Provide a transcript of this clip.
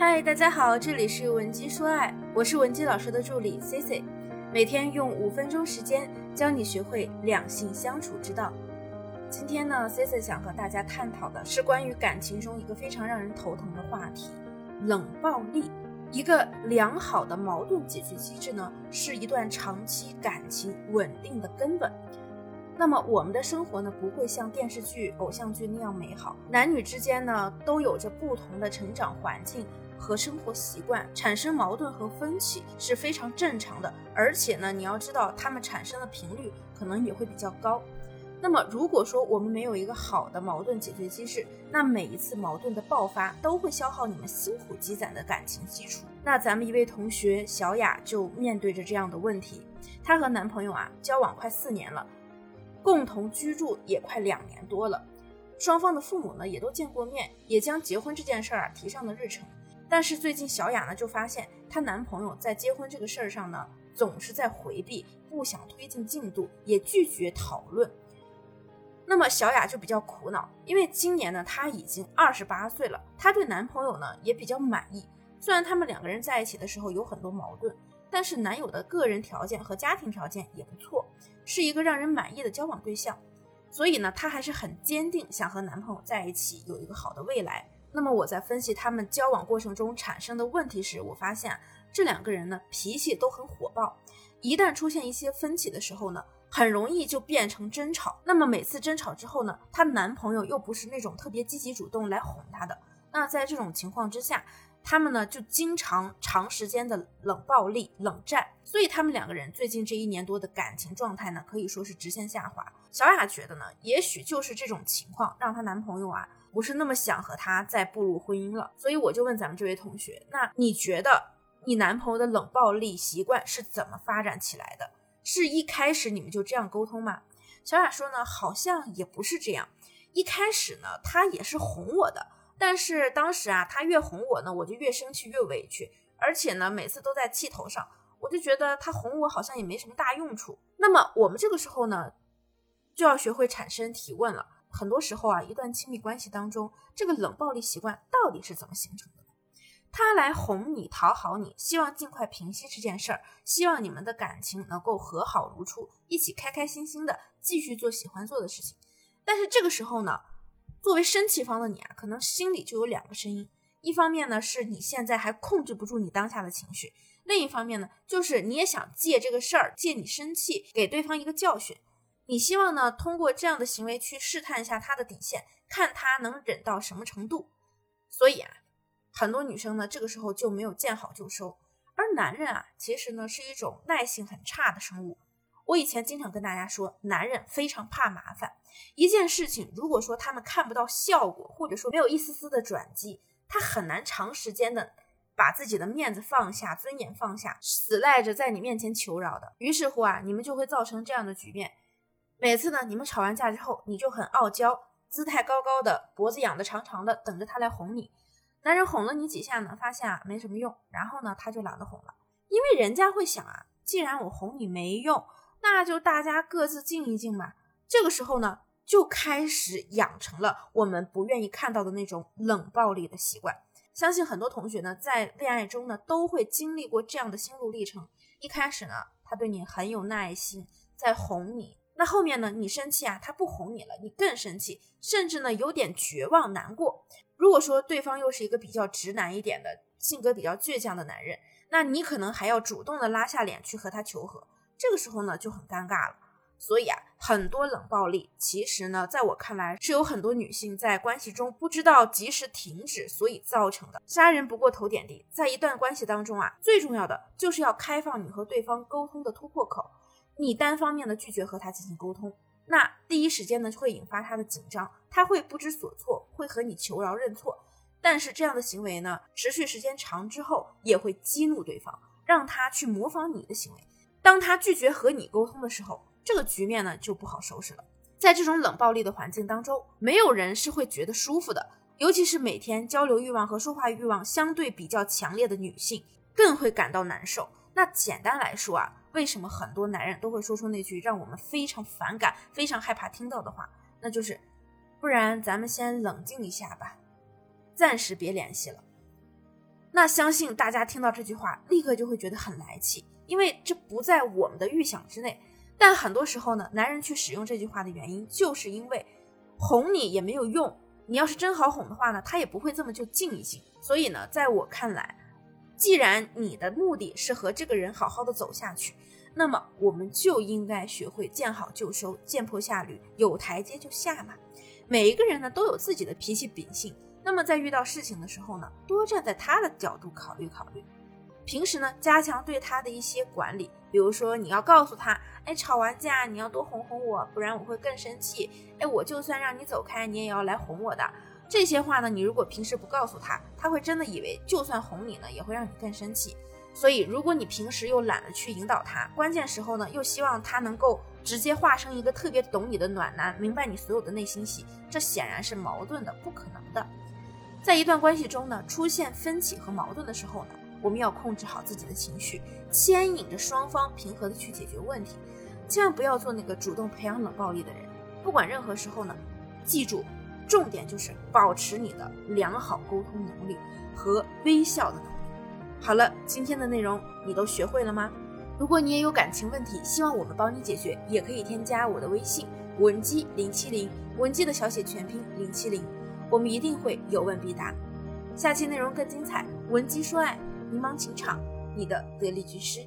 嗨，大家好，这里是文姬说爱，我是文姬老师的助理 C C，每天用五分钟时间教你学会两性相处之道。今天呢，C C 想和大家探讨的是关于感情中一个非常让人头疼的话题——冷暴力。一个良好的矛盾解决机制呢，是一段长期感情稳定的根本。那么我们的生活呢，不会像电视剧、偶像剧那样美好。男女之间呢，都有着不同的成长环境和生活习惯，产生矛盾和分歧是非常正常的。而且呢，你要知道，他们产生的频率可能也会比较高。那么，如果说我们没有一个好的矛盾解决机制，那每一次矛盾的爆发都会消耗你们辛苦积攒的感情基础。那咱们一位同学小雅就面对着这样的问题，她和男朋友啊交往快四年了。共同居住也快两年多了，双方的父母呢也都见过面，也将结婚这件事儿啊提上了日程。但是最近小雅呢就发现，她男朋友在结婚这个事儿上呢总是在回避，不想推进进度，也拒绝讨论。那么小雅就比较苦恼，因为今年呢她已经二十八岁了，她对男朋友呢也比较满意。虽然他们两个人在一起的时候有很多矛盾。但是男友的个人条件和家庭条件也不错，是一个让人满意的交往对象，所以呢，她还是很坚定想和男朋友在一起，有一个好的未来。那么我在分析他们交往过程中产生的问题时，我发现这两个人呢脾气都很火爆，一旦出现一些分歧的时候呢，很容易就变成争吵。那么每次争吵之后呢，她男朋友又不是那种特别积极主动来哄她的，那在这种情况之下。他们呢就经常长时间的冷暴力、冷战，所以他们两个人最近这一年多的感情状态呢可以说是直线下滑。小雅觉得呢，也许就是这种情况让她男朋友啊不是那么想和他再步入婚姻了。所以我就问咱们这位同学，那你觉得你男朋友的冷暴力习惯是怎么发展起来的？是一开始你们就这样沟通吗？小雅说呢，好像也不是这样，一开始呢他也是哄我的。但是当时啊，他越哄我呢，我就越生气越委屈，而且呢，每次都在气头上，我就觉得他哄我好像也没什么大用处。那么我们这个时候呢，就要学会产生提问了。很多时候啊，一段亲密关系当中，这个冷暴力习惯到底是怎么形成的？他来哄你、讨好你，希望尽快平息这件事儿，希望你们的感情能够和好如初，一起开开心心的继续做喜欢做的事情。但是这个时候呢？作为生气方的你啊，可能心里就有两个声音，一方面呢是你现在还控制不住你当下的情绪，另一方面呢就是你也想借这个事儿，借你生气给对方一个教训，你希望呢通过这样的行为去试探一下他的底线，看他能忍到什么程度。所以啊，很多女生呢这个时候就没有见好就收，而男人啊其实呢是一种耐性很差的生物。我以前经常跟大家说，男人非常怕麻烦。一件事情，如果说他们看不到效果，或者说没有一丝丝的转机，他很难长时间的把自己的面子放下、尊严放下，死赖着在你面前求饶的。于是乎啊，你们就会造成这样的局面：每次呢，你们吵完架之后，你就很傲娇，姿态高高的，脖子仰得长长的，等着他来哄你。男人哄了你几下呢，发现啊没什么用，然后呢他就懒得哄了，因为人家会想啊，既然我哄你没用。那就大家各自静一静吧。这个时候呢，就开始养成了我们不愿意看到的那种冷暴力的习惯。相信很多同学呢，在恋爱中呢，都会经历过这样的心路历程。一开始呢，他对你很有耐心，在哄你。那后面呢，你生气啊，他不哄你了，你更生气，甚至呢，有点绝望难过。如果说对方又是一个比较直男一点的性格比较倔强的男人，那你可能还要主动的拉下脸去和他求和。这个时候呢就很尴尬了，所以啊，很多冷暴力其实呢，在我看来是有很多女性在关系中不知道及时停止，所以造成的。杀人不过头点地，在一段关系当中啊，最重要的就是要开放你和对方沟通的突破口。你单方面的拒绝和他进行沟通，那第一时间呢会引发他的紧张，他会不知所措，会和你求饶认错。但是这样的行为呢，持续时间长之后，也会激怒对方，让他去模仿你的行为。当他拒绝和你沟通的时候，这个局面呢就不好收拾了。在这种冷暴力的环境当中，没有人是会觉得舒服的，尤其是每天交流欲望和说话欲望相对比较强烈的女性，更会感到难受。那简单来说啊，为什么很多男人都会说出那句让我们非常反感、非常害怕听到的话？那就是，不然咱们先冷静一下吧，暂时别联系了。那相信大家听到这句话，立刻就会觉得很来气，因为这不在我们的预想之内。但很多时候呢，男人去使用这句话的原因，就是因为哄你也没有用。你要是真好哄的话呢，他也不会这么就静一静。所以呢，在我看来，既然你的目的是和这个人好好的走下去，那么我们就应该学会见好就收，见坡下驴，有台阶就下嘛。每一个人呢都有自己的脾气秉性。那么在遇到事情的时候呢，多站在他的角度考虑考虑。平时呢，加强对他的一些管理，比如说你要告诉他，哎，吵完架你要多哄哄我，不然我会更生气。哎，我就算让你走开，你也要来哄我的。这些话呢，你如果平时不告诉他，他会真的以为就算哄你呢，也会让你更生气。所以，如果你平时又懒得去引导他，关键时候呢，又希望他能够直接化成一个特别懂你的暖男，明白你所有的内心戏，这显然是矛盾的，不可能的。在一段关系中呢，出现分歧和矛盾的时候呢，我们要控制好自己的情绪，牵引着双方平和的去解决问题，千万不要做那个主动培养冷暴力的人。不管任何时候呢，记住，重点就是保持你的良好沟通能力和微笑的能力。好了，今天的内容你都学会了吗？如果你也有感情问题，希望我们帮你解决，也可以添加我的微信文姬零七零，文姬的小写全拼零七零。我们一定会有问必答，下期内容更精彩。文姬说爱，迷茫情场，你的得力军师。